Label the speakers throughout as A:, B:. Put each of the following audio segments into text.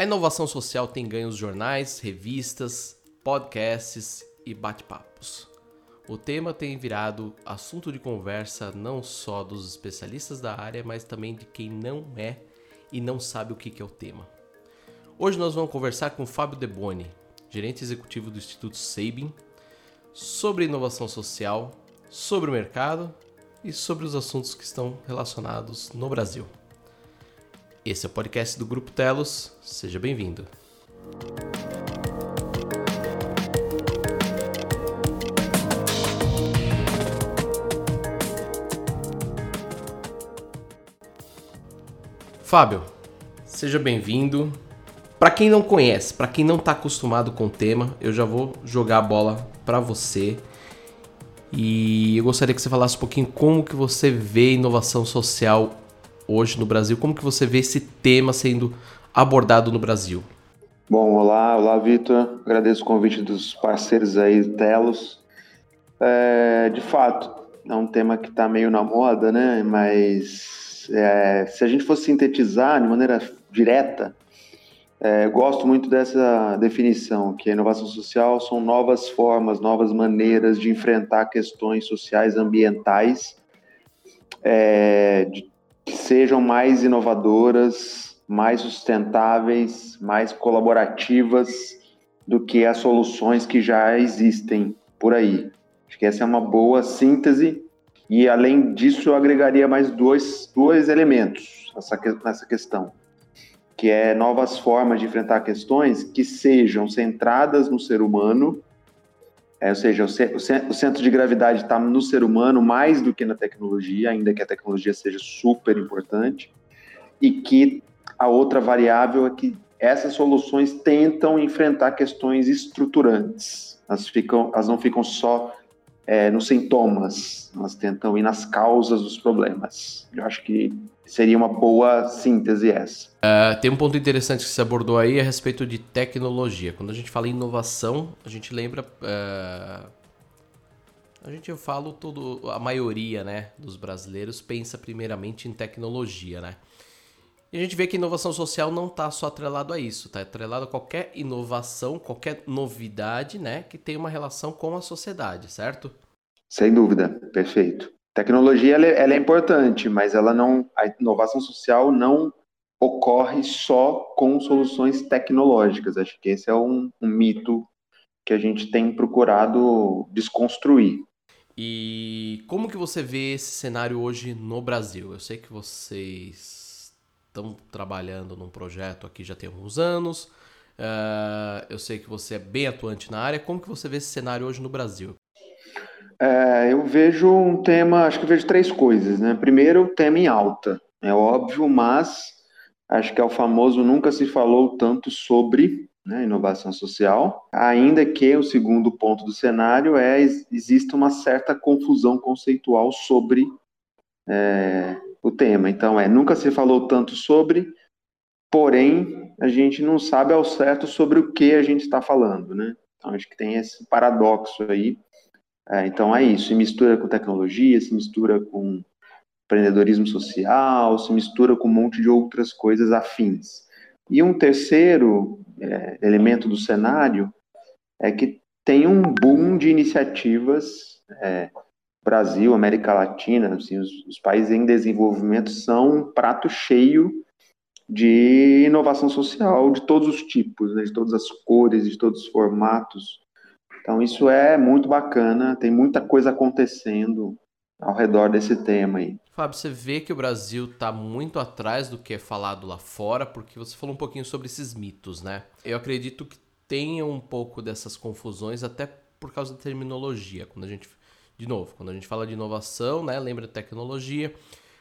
A: A inovação social tem ganhos jornais, revistas, podcasts e bate-papos. O tema tem virado assunto de conversa não só dos especialistas da área, mas também de quem não é e não sabe o que é o tema. Hoje nós vamos conversar com Fábio Deboni, gerente executivo do Instituto Sabin, sobre inovação social, sobre o mercado e sobre os assuntos que estão relacionados no Brasil. Esse é o podcast do Grupo Telos, seja bem-vindo. Fábio, seja bem-vindo. Para quem não conhece, para quem não está acostumado com o tema, eu já vou jogar a bola para você. E eu gostaria que você falasse um pouquinho como que você vê inovação social hoje no Brasil, como que você vê esse tema sendo abordado no Brasil.
B: Bom, olá, olá Vitor, agradeço o convite dos parceiros aí, Telos. É, de fato, é um tema que está meio na moda, né? Mas é, se a gente fosse sintetizar de maneira direta, é, gosto muito dessa definição, que a inovação social são novas formas, novas maneiras de enfrentar questões sociais, ambientais, é, de, sejam mais inovadoras, mais sustentáveis, mais colaborativas do que as soluções que já existem por aí. Acho que essa é uma boa síntese e, além disso, eu agregaria mais dois, dois elementos nessa, nessa questão que é novas formas de enfrentar questões que sejam centradas no ser humano, é, ou seja, o, centro de gravidade está no ser humano mais do que na tecnologia, ainda que a tecnologia seja super importante, e que a outra variável é que essas soluções tentam enfrentar questões estruturantes. Elas, ficam, elas não ficam só é, nos sintomas, elas tentam ir nas causas dos problemas. Eu acho que seria uma boa síntese essa.
A: Uh, tem um ponto interessante que você abordou aí a respeito de tecnologia. Quando a gente fala em inovação, a gente lembra. Uh, a gente eu falo todo. A maioria né, dos brasileiros pensa primeiramente em tecnologia, né? E a gente vê que inovação social não está só atrelado a isso, está atrelado a qualquer inovação, qualquer novidade, né, que tenha uma relação com a sociedade, certo?
B: Sem dúvida, perfeito. Tecnologia ela é, ela é importante, mas ela não, a inovação social não ocorre só com soluções tecnológicas. Acho que esse é um, um mito que a gente tem procurado desconstruir.
A: E como que você vê esse cenário hoje no Brasil? Eu sei que vocês estão trabalhando num projeto aqui já tem alguns anos. Uh, eu sei que você é bem atuante na área. Como que você vê esse cenário hoje no Brasil?
B: É, eu vejo um tema, acho que vejo três coisas, né? Primeiro, o tema em alta, é óbvio, mas acho que é o famoso nunca se falou tanto sobre né, inovação social, ainda que o segundo ponto do cenário é existe uma certa confusão conceitual sobre é, o tema. Então, é nunca se falou tanto sobre, porém a gente não sabe ao certo sobre o que a gente está falando, né? Então, acho que tem esse paradoxo aí é, então é isso, se mistura com tecnologia, se mistura com empreendedorismo social, se mistura com um monte de outras coisas afins. E um terceiro é, elemento do cenário é que tem um boom de iniciativas, é, Brasil, América Latina, assim, os, os países em desenvolvimento são um prato cheio de inovação social de todos os tipos, né, de todas as cores, de todos os formatos. Então, isso é muito bacana, tem muita coisa acontecendo ao redor desse tema aí.
A: Fábio, você vê que o Brasil está muito atrás do que é falado lá fora, porque você falou um pouquinho sobre esses mitos, né? Eu acredito que tenha um pouco dessas confusões, até por causa da terminologia. Quando a gente, de novo, quando a gente fala de inovação, né, lembra tecnologia.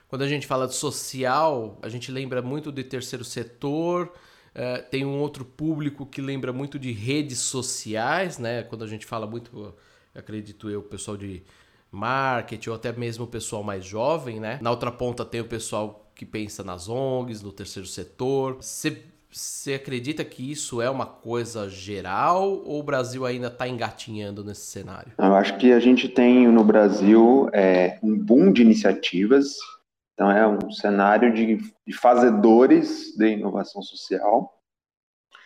A: Quando a gente fala de social, a gente lembra muito de terceiro setor, é, tem um outro público que lembra muito de redes sociais, né? Quando a gente fala muito, acredito eu, pessoal de marketing ou até mesmo o pessoal mais jovem, né? Na outra ponta tem o pessoal que pensa nas ONGs, no terceiro setor. Você acredita que isso é uma coisa geral ou o Brasil ainda está engatinhando nesse cenário?
B: Eu acho que a gente tem no Brasil é, um boom de iniciativas então, é um cenário de, de fazedores de inovação social.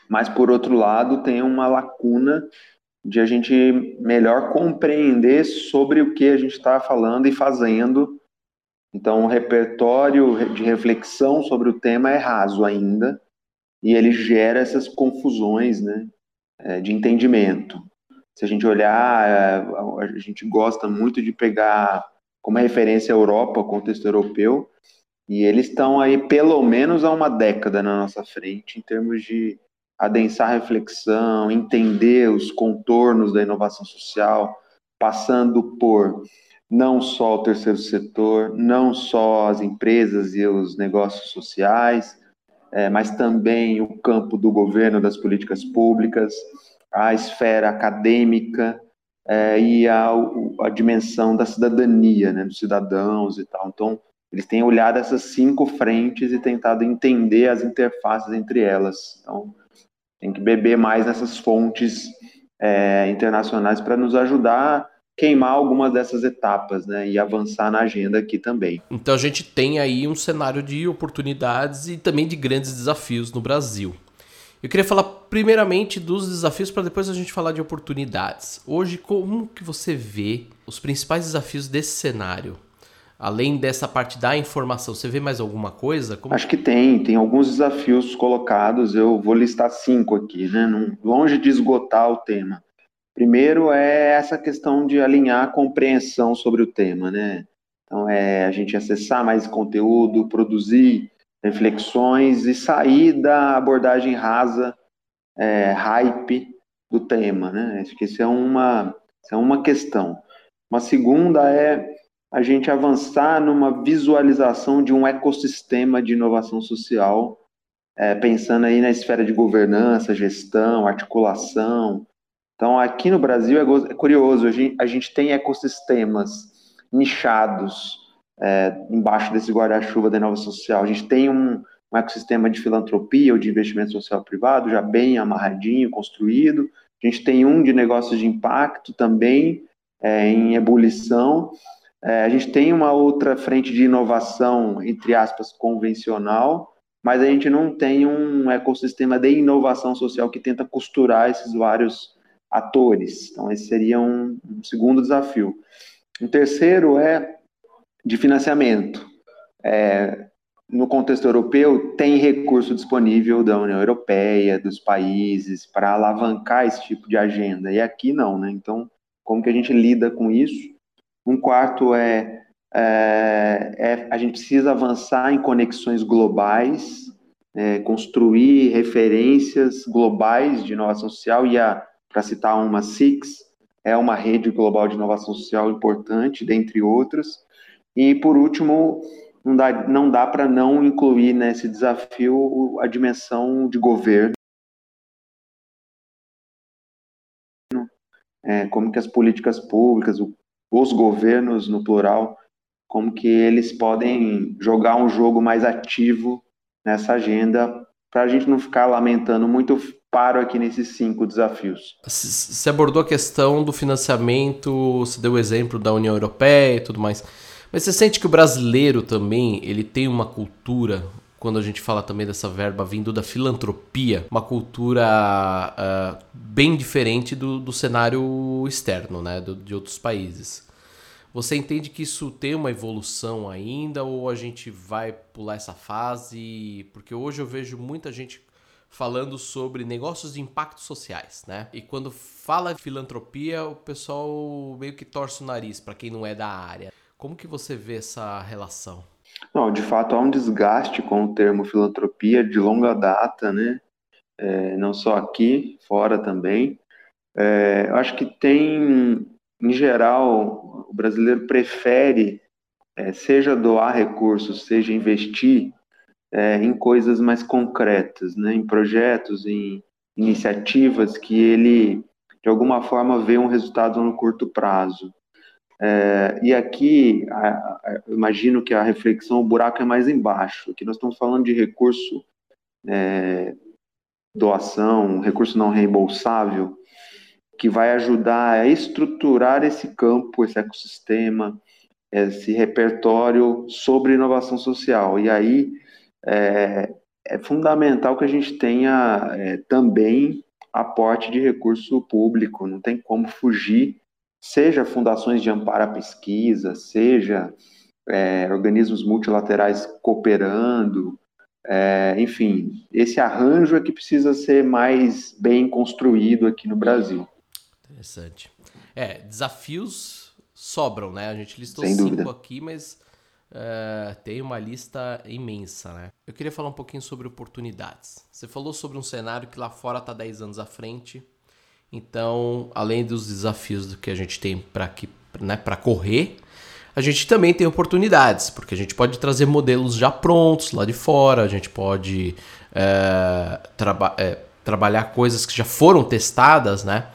B: mas por outro lado tem uma lacuna de a gente melhor compreender sobre o que a gente está falando e fazendo. Então, o repertório de reflexão sobre o tema é raso ainda, e ele gera essas confusões né, é, de entendimento. Se a gente olhar, é, a gente gosta muito de pegar como referência a Europa, contexto europeu, e eles estão aí pelo menos há uma década na nossa frente em termos de adensar a reflexão, entender os contornos da inovação social, passando por não só o terceiro setor, não só as empresas e os negócios sociais, é, mas também o campo do governo, das políticas públicas, a esfera acadêmica é, e a, a, dimensão da cidadania, né, dos cidadãos e tal. Então, eles têm olhado essas cinco frentes e tentado entender as interfaces entre elas. Então, tem que beber mais nessas fontes é, internacionais para nos ajudar a queimar algumas dessas etapas né, e avançar na agenda aqui também.
A: Então a gente tem aí um cenário de oportunidades e também de grandes desafios no Brasil. Eu queria falar primeiramente dos desafios para depois a gente falar de oportunidades. Hoje, como que você vê os principais desafios desse cenário? Além dessa parte da informação, você vê mais alguma coisa?
B: Como... Acho que tem, tem alguns desafios colocados, eu vou listar cinco aqui, né? longe de esgotar o tema. Primeiro é essa questão de alinhar a compreensão sobre o tema, né? Então é a gente acessar mais conteúdo, produzir reflexões e sair da abordagem rasa, é, hype do tema, né? Acho que isso é uma, isso é uma questão. Uma segunda é a gente avançar numa visualização de um ecossistema de inovação social, é, pensando aí na esfera de governança, gestão, articulação. Então, aqui no Brasil é, é curioso, a gente, a gente tem ecossistemas nichados é, embaixo desse guarda-chuva da inovação social. A gente tem um, um ecossistema de filantropia ou de investimento social privado já bem amarradinho, construído. A gente tem um de negócios de impacto também é, em ebulição. É, a gente tem uma outra frente de inovação, entre aspas, convencional, mas a gente não tem um ecossistema de inovação social que tenta costurar esses vários atores. Então, esse seria um, um segundo desafio. O terceiro é de financiamento. É, no contexto europeu, tem recurso disponível da União Europeia, dos países, para alavancar esse tipo de agenda, e aqui não, né? Então, como que a gente lida com isso? Um quarto é, é, é a gente precisa avançar em conexões globais, é, construir referências globais de inovação social e a, para citar uma SIX, é uma rede global de inovação social importante, dentre outras. E por último, não dá, não dá para não incluir nesse desafio a dimensão de governo. É, como que as políticas públicas, os governos no plural, como que eles podem jogar um jogo mais ativo nessa agenda para a gente não ficar lamentando muito paro aqui nesses cinco desafios.
A: Você abordou a questão do financiamento, você deu o exemplo da União Europeia e tudo mais, mas você sente que o brasileiro também ele tem uma cultura quando a gente fala também dessa verba vindo da filantropia, uma cultura uh, bem diferente do, do cenário externo, né, do, de outros países. Você entende que isso tem uma evolução ainda ou a gente vai pular essa fase? Porque hoje eu vejo muita gente falando sobre negócios de impacto sociais, né? E quando fala filantropia, o pessoal meio que torce o nariz para quem não é da área. Como que você vê essa relação?
B: Não, de fato há um desgaste com o termo filantropia de longa data, né? É, não só aqui, fora também. É, eu acho que tem, em geral, o brasileiro prefere, é, seja doar recursos, seja investir é, em coisas mais concretas, né? em projetos, em iniciativas que ele, de alguma forma, vê um resultado no curto prazo. É, e aqui, a, a, imagino que a reflexão, o buraco é mais embaixo. Aqui nós estamos falando de recurso, é, doação, recurso não reembolsável, que vai ajudar a estruturar esse campo, esse ecossistema, esse repertório sobre inovação social. E aí, é, é fundamental que a gente tenha é, também aporte de recurso público, não tem como fugir, seja fundações de amparo à pesquisa, seja é, organismos multilaterais cooperando, é, enfim, esse arranjo é que precisa ser mais bem construído aqui no Brasil.
A: Interessante. É, desafios sobram, né? A gente listou Sem cinco dúvida. aqui, mas uh, tem uma lista imensa, né? Eu queria falar um pouquinho sobre oportunidades. Você falou sobre um cenário que lá fora está 10 anos à frente. Então, além dos desafios do que a gente tem para né, correr, a gente também tem oportunidades, porque a gente pode trazer modelos já prontos lá de fora, a gente pode é, traba é, trabalhar coisas que já foram testadas, né?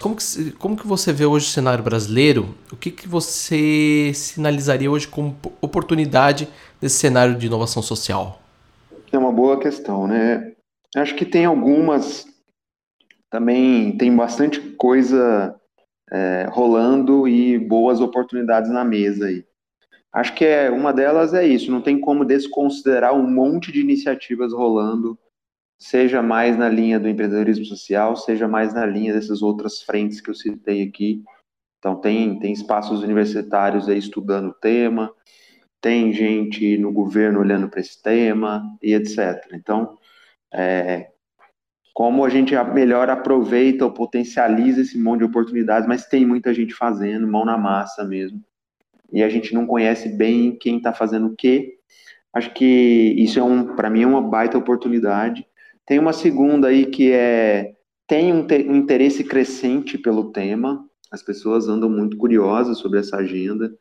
A: Como que, como que você vê hoje o cenário brasileiro? O que, que você sinalizaria hoje como oportunidade desse cenário de inovação social?
B: É uma boa questão, né? Acho que tem algumas, também tem bastante coisa é, rolando e boas oportunidades na mesa aí. Acho que é uma delas é isso, não tem como desconsiderar um monte de iniciativas rolando, seja mais na linha do empreendedorismo social, seja mais na linha dessas outras frentes que eu citei aqui. Então tem, tem espaços universitários aí estudando o tema, tem gente no governo olhando para esse tema e etc. Então, é, como a gente melhor aproveita ou potencializa esse monte de oportunidades, mas tem muita gente fazendo, mão na massa mesmo. E a gente não conhece bem quem está fazendo o quê. Acho que isso é um, para mim, é uma baita oportunidade. Tem uma segunda aí que é tem um, um interesse crescente pelo tema. As pessoas andam muito curiosas sobre essa agenda.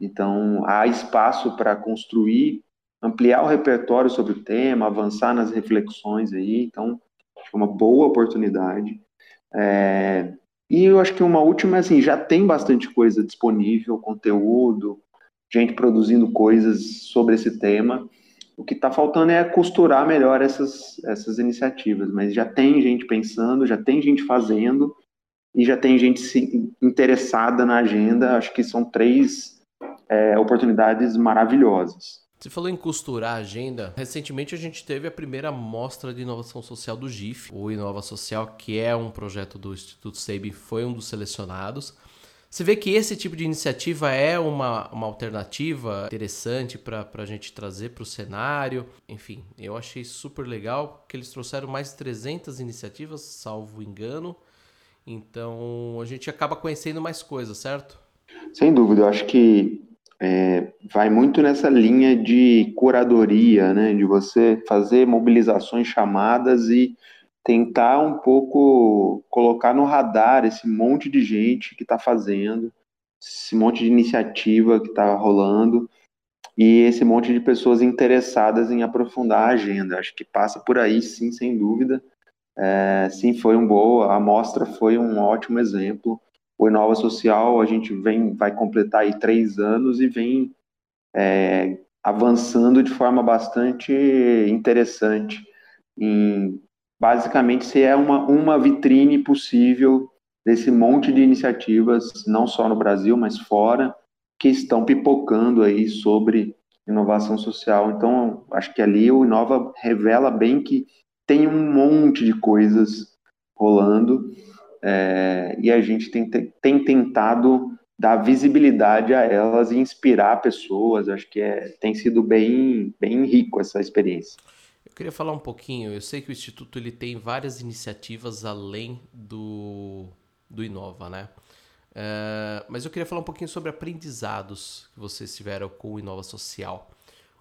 B: Então, há espaço para construir, ampliar o repertório sobre o tema, avançar nas reflexões aí. Então, Acho que é uma boa oportunidade. É, e eu acho que uma última, assim, já tem bastante coisa disponível, conteúdo, gente produzindo coisas sobre esse tema. O que está faltando é costurar melhor essas, essas iniciativas, mas já tem gente pensando, já tem gente fazendo e já tem gente interessada na agenda. Acho que são três é, oportunidades maravilhosas.
A: Você falou em costurar a agenda. Recentemente a gente teve a primeira mostra de inovação social do GIF, o Inova Social, que é um projeto do Instituto Sabin, foi um dos selecionados. Você vê que esse tipo de iniciativa é uma, uma alternativa interessante para a gente trazer para o cenário. Enfim, eu achei super legal que eles trouxeram mais de 300 iniciativas, salvo engano. Então a gente acaba conhecendo mais coisas, certo?
B: Sem dúvida, eu acho que é, vai muito nessa linha de curadoria, né, de você fazer mobilizações chamadas e tentar um pouco colocar no radar esse monte de gente que está fazendo, esse monte de iniciativa que está rolando e esse monte de pessoas interessadas em aprofundar a agenda. Acho que passa por aí, sim, sem dúvida. É, sim, foi um boa, a mostra foi um ótimo exemplo o Inova Social, a gente vem, vai completar aí três anos e vem é, avançando de forma bastante interessante. Em, basicamente, se é uma, uma vitrine possível desse monte de iniciativas, não só no Brasil, mas fora, que estão pipocando aí sobre inovação social. Então, acho que ali o Inova revela bem que tem um monte de coisas rolando é, e a gente tem, tem tentado dar visibilidade a elas e inspirar pessoas. Acho que é, tem sido bem, bem rico essa experiência.
A: Eu queria falar um pouquinho. Eu sei que o Instituto ele tem várias iniciativas além do, do Inova, né? É, mas eu queria falar um pouquinho sobre aprendizados que vocês tiveram com o Inova Social.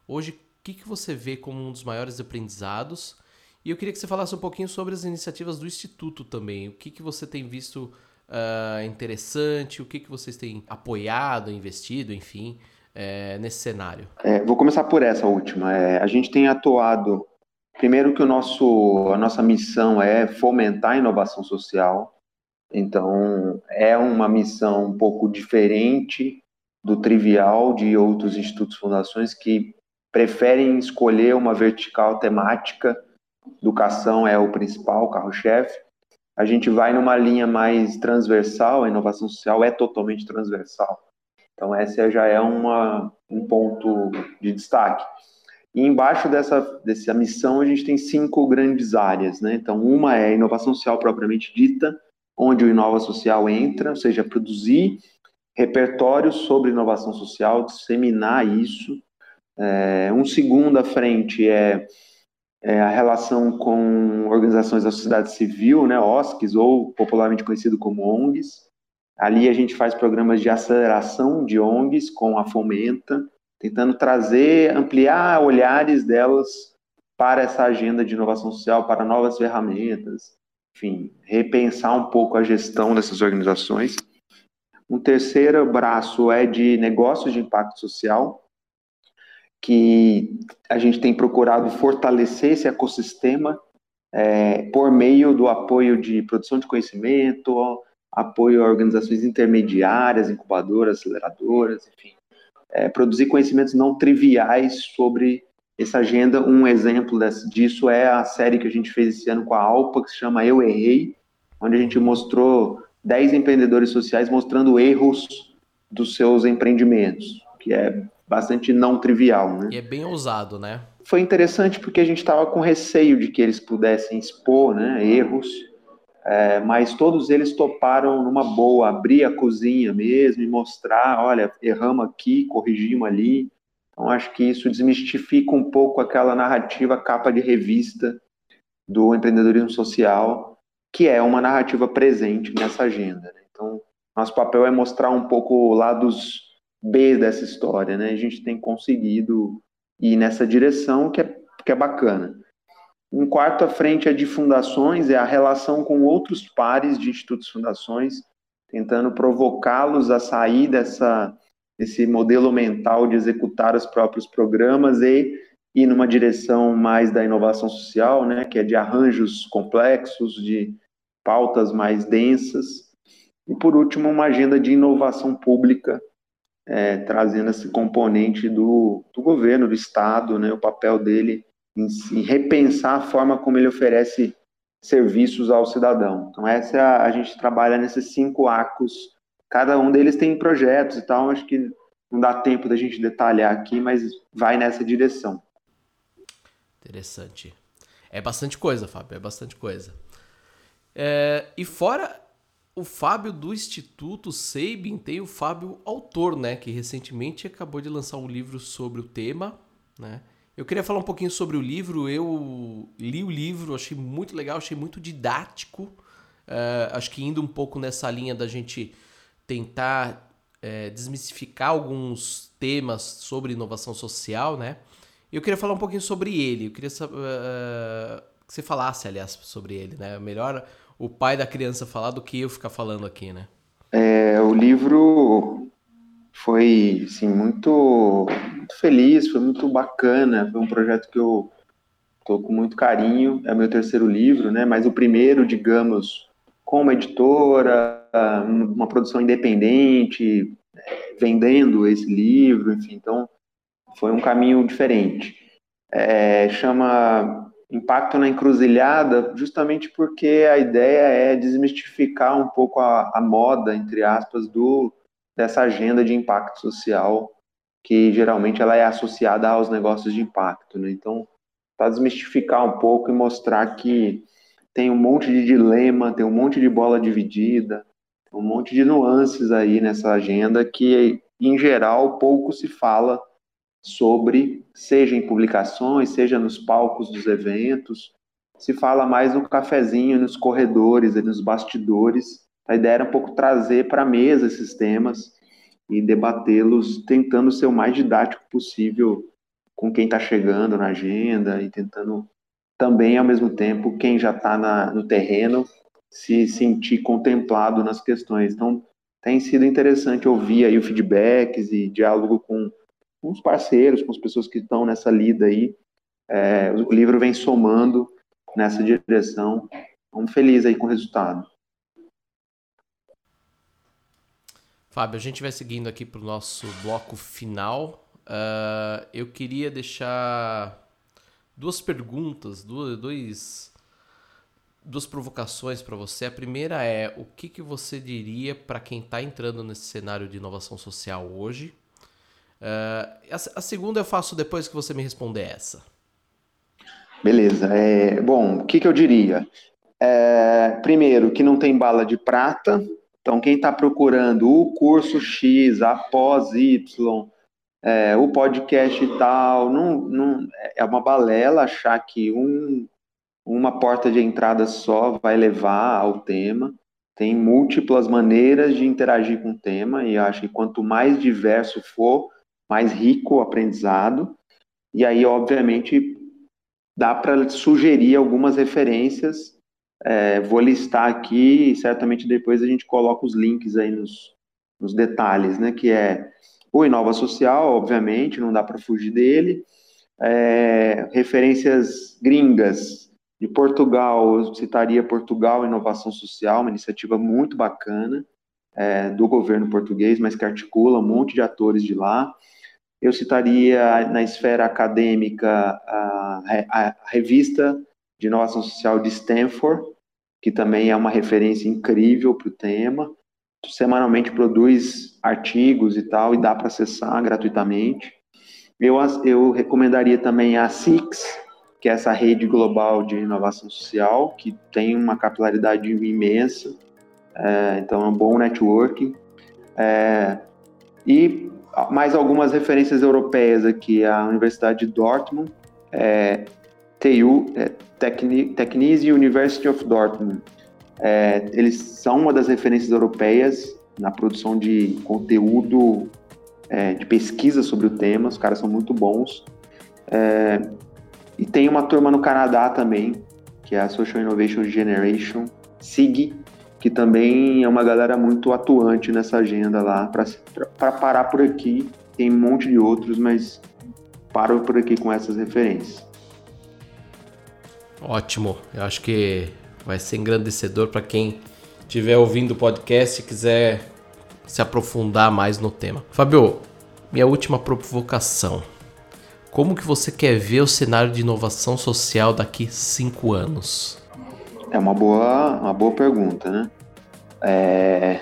A: Hoje, o que, que você vê como um dos maiores aprendizados e eu queria que você falasse um pouquinho sobre as iniciativas do Instituto também. O que, que você tem visto uh, interessante, o que, que vocês têm apoiado, investido, enfim, é, nesse cenário?
B: É, vou começar por essa última. É, a gente tem atuado, primeiro que o nosso, a nossa missão é fomentar a inovação social. Então, é uma missão um pouco diferente do trivial de outros institutos fundações que preferem escolher uma vertical temática educação é o principal carro-chefe. A gente vai numa linha mais transversal, a inovação social é totalmente transversal. Então, essa já é uma, um ponto de destaque. E embaixo dessa, dessa missão a gente tem cinco grandes áreas, né? Então, uma é a inovação social propriamente dita, onde o Inova Social entra, ou seja, produzir repertórios sobre inovação social, disseminar isso. É, um segundo à frente é, é, a relação com organizações da sociedade civil, né, OSCs, ou popularmente conhecido como ONGs. Ali a gente faz programas de aceleração de ONGs com a Fomenta, tentando trazer, ampliar olhares delas para essa agenda de inovação social, para novas ferramentas, enfim, repensar um pouco a gestão dessas organizações. Um terceiro braço é de negócios de impacto social, que a gente tem procurado fortalecer esse ecossistema é, por meio do apoio de produção de conhecimento, apoio a organizações intermediárias, incubadoras, aceleradoras, enfim, é, produzir conhecimentos não triviais sobre essa agenda. Um exemplo desse, disso é a série que a gente fez esse ano com a Alpa, que se chama Eu Errei, onde a gente mostrou 10 empreendedores sociais mostrando erros dos seus empreendimentos, que é bastante não trivial. Né?
A: E é bem ousado, né?
B: Foi interessante porque a gente estava com receio de que eles pudessem expor né, erros é, mas todos eles toparam numa boa, abrir a cozinha mesmo e mostrar, olha, erramos aqui, corrigimos ali. Então acho que isso desmistifica um pouco aquela narrativa capa de revista do empreendedorismo social, que é uma narrativa presente nessa agenda. Né? Então nosso papel é mostrar um pouco lados B dessa história, né? A gente tem conseguido ir nessa direção que é, que é bacana. Um quarto à frente é de fundações, é a relação com outros pares de institutos fundações, tentando provocá-los a sair dessa, desse modelo mental de executar os próprios programas e ir numa direção mais da inovação social, né, que é de arranjos complexos, de pautas mais densas. E, por último, uma agenda de inovação pública, é, trazendo esse componente do, do governo, do Estado, né, o papel dele em, em repensar a forma como ele oferece serviços ao cidadão. Então, essa a, a gente trabalha nesses cinco arcos. Cada um deles tem projetos e tal, acho que não dá tempo da gente detalhar aqui, mas vai nessa direção.
A: Interessante. É bastante coisa, Fábio, é bastante coisa. É, e fora o Fábio do Instituto Sabin, tem o Fábio autor, né, que recentemente acabou de lançar um livro sobre o tema, né? Eu queria falar um pouquinho sobre o livro. Eu li o livro, achei muito legal, achei muito didático. Uh, acho que indo um pouco nessa linha da gente tentar é, desmistificar alguns temas sobre inovação social, né? Eu queria falar um pouquinho sobre ele. Eu queria uh, que você falasse, aliás, sobre ele, né? Melhor o pai da criança falar do que eu ficar falando aqui, né?
B: É, o livro foi, assim, muito muito feliz, foi muito bacana, foi um projeto que eu estou com muito carinho, é meu terceiro livro, né, mas o primeiro, digamos, com editora, uma produção independente, vendendo esse livro, enfim, então foi um caminho diferente. É, chama Impacto na Encruzilhada, justamente porque a ideia é desmistificar um pouco a, a moda, entre aspas, do, dessa agenda de impacto social que geralmente ela é associada aos negócios de impacto, né? Então, para desmistificar um pouco e mostrar que tem um monte de dilema, tem um monte de bola dividida, um monte de nuances aí nessa agenda que, em geral, pouco se fala sobre, seja em publicações, seja nos palcos dos eventos, se fala mais no cafezinho, nos corredores, nos bastidores. A ideia era um pouco trazer para a mesa esses temas e debatê-los tentando ser o mais didático possível com quem está chegando na agenda e tentando também, ao mesmo tempo, quem já está no terreno se sentir contemplado nas questões. Então, tem sido interessante ouvir aí o feedbacks e diálogo com, com os parceiros, com as pessoas que estão nessa lida aí. É, o livro vem somando nessa direção. Estamos felizes aí com o resultado.
A: Fábio, a gente vai seguindo aqui para o nosso bloco final. Uh, eu queria deixar duas perguntas, duas, duas provocações para você. A primeira é: o que, que você diria para quem está entrando nesse cenário de inovação social hoje? Uh, a, a, segunda eu faço depois que você me responder essa.
B: Beleza. É, bom, o que, que eu diria? É, primeiro, que não tem bala de prata. Então, quem está procurando o curso X, a pós Y, é, o podcast e tal, não, não, é uma balela achar que um, uma porta de entrada só vai levar ao tema. Tem múltiplas maneiras de interagir com o tema, e acho que quanto mais diverso for, mais rico o aprendizado. E aí, obviamente, dá para sugerir algumas referências. É, vou listar aqui e certamente depois a gente coloca os links aí nos, nos detalhes, né? Que é o Inova Social, obviamente, não dá para fugir dele. É, referências gringas, de Portugal, eu citaria Portugal Inovação Social, uma iniciativa muito bacana é, do governo português, mas que articula um monte de atores de lá. Eu citaria na esfera acadêmica a, a revista de inovação social de Stanford, que também é uma referência incrível para o tema. Semanalmente produz artigos e tal, e dá para acessar gratuitamente. Eu, eu recomendaria também a Six, que é essa rede global de inovação social, que tem uma capilaridade imensa, é, então é um bom networking. É, e mais algumas referências europeias aqui, a Universidade de Dortmund, é, TU, é, Technische University of Dortmund. É, eles são uma das referências europeias na produção de conteúdo é, de pesquisa sobre o tema, os caras são muito bons. É, e tem uma turma no Canadá também, que é a Social Innovation Generation, SIG, que também é uma galera muito atuante nessa agenda lá. Para parar por aqui, tem um monte de outros, mas paro por aqui com essas referências.
A: Ótimo, eu acho que vai ser engrandecedor para quem estiver ouvindo o podcast e quiser se aprofundar mais no tema. Fabio, minha última provocação. Como que você quer ver o cenário de inovação social daqui cinco anos?
B: É uma boa, uma boa pergunta, né? É,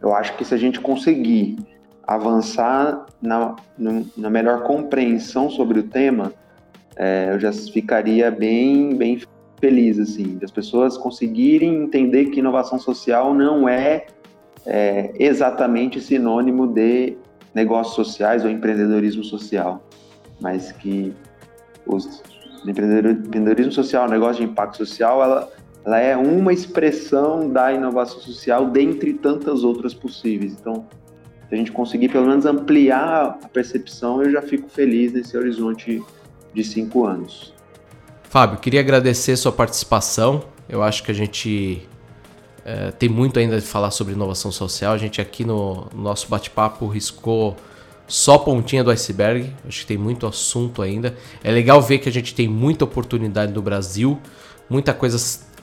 B: eu acho que se a gente conseguir avançar na, na melhor compreensão sobre o tema, é, eu já ficaria bem, bem feliz, assim, das pessoas conseguirem entender que inovação social não é, é exatamente sinônimo de negócios sociais ou empreendedorismo social mas que os empreendedorismo social, o negócio de impacto social, ela, ela é uma expressão da inovação social dentre tantas outras possíveis. Então, se a gente conseguir pelo menos ampliar a percepção, eu já fico feliz nesse horizonte de cinco anos.
A: Fábio, queria agradecer sua participação. Eu acho que a gente é, tem muito ainda de falar sobre inovação social. A gente aqui no, no nosso bate-papo riscou só pontinha do iceberg. Acho que tem muito assunto ainda. É legal ver que a gente tem muita oportunidade no Brasil, muita coisa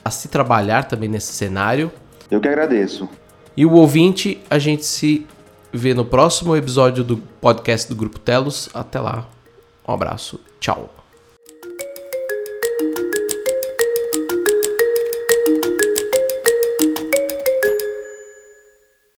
A: a se trabalhar também nesse cenário.
B: Eu que agradeço.
A: E o ouvinte, a gente se vê no próximo episódio do podcast do Grupo Telos. Até lá. Um abraço. Tchau.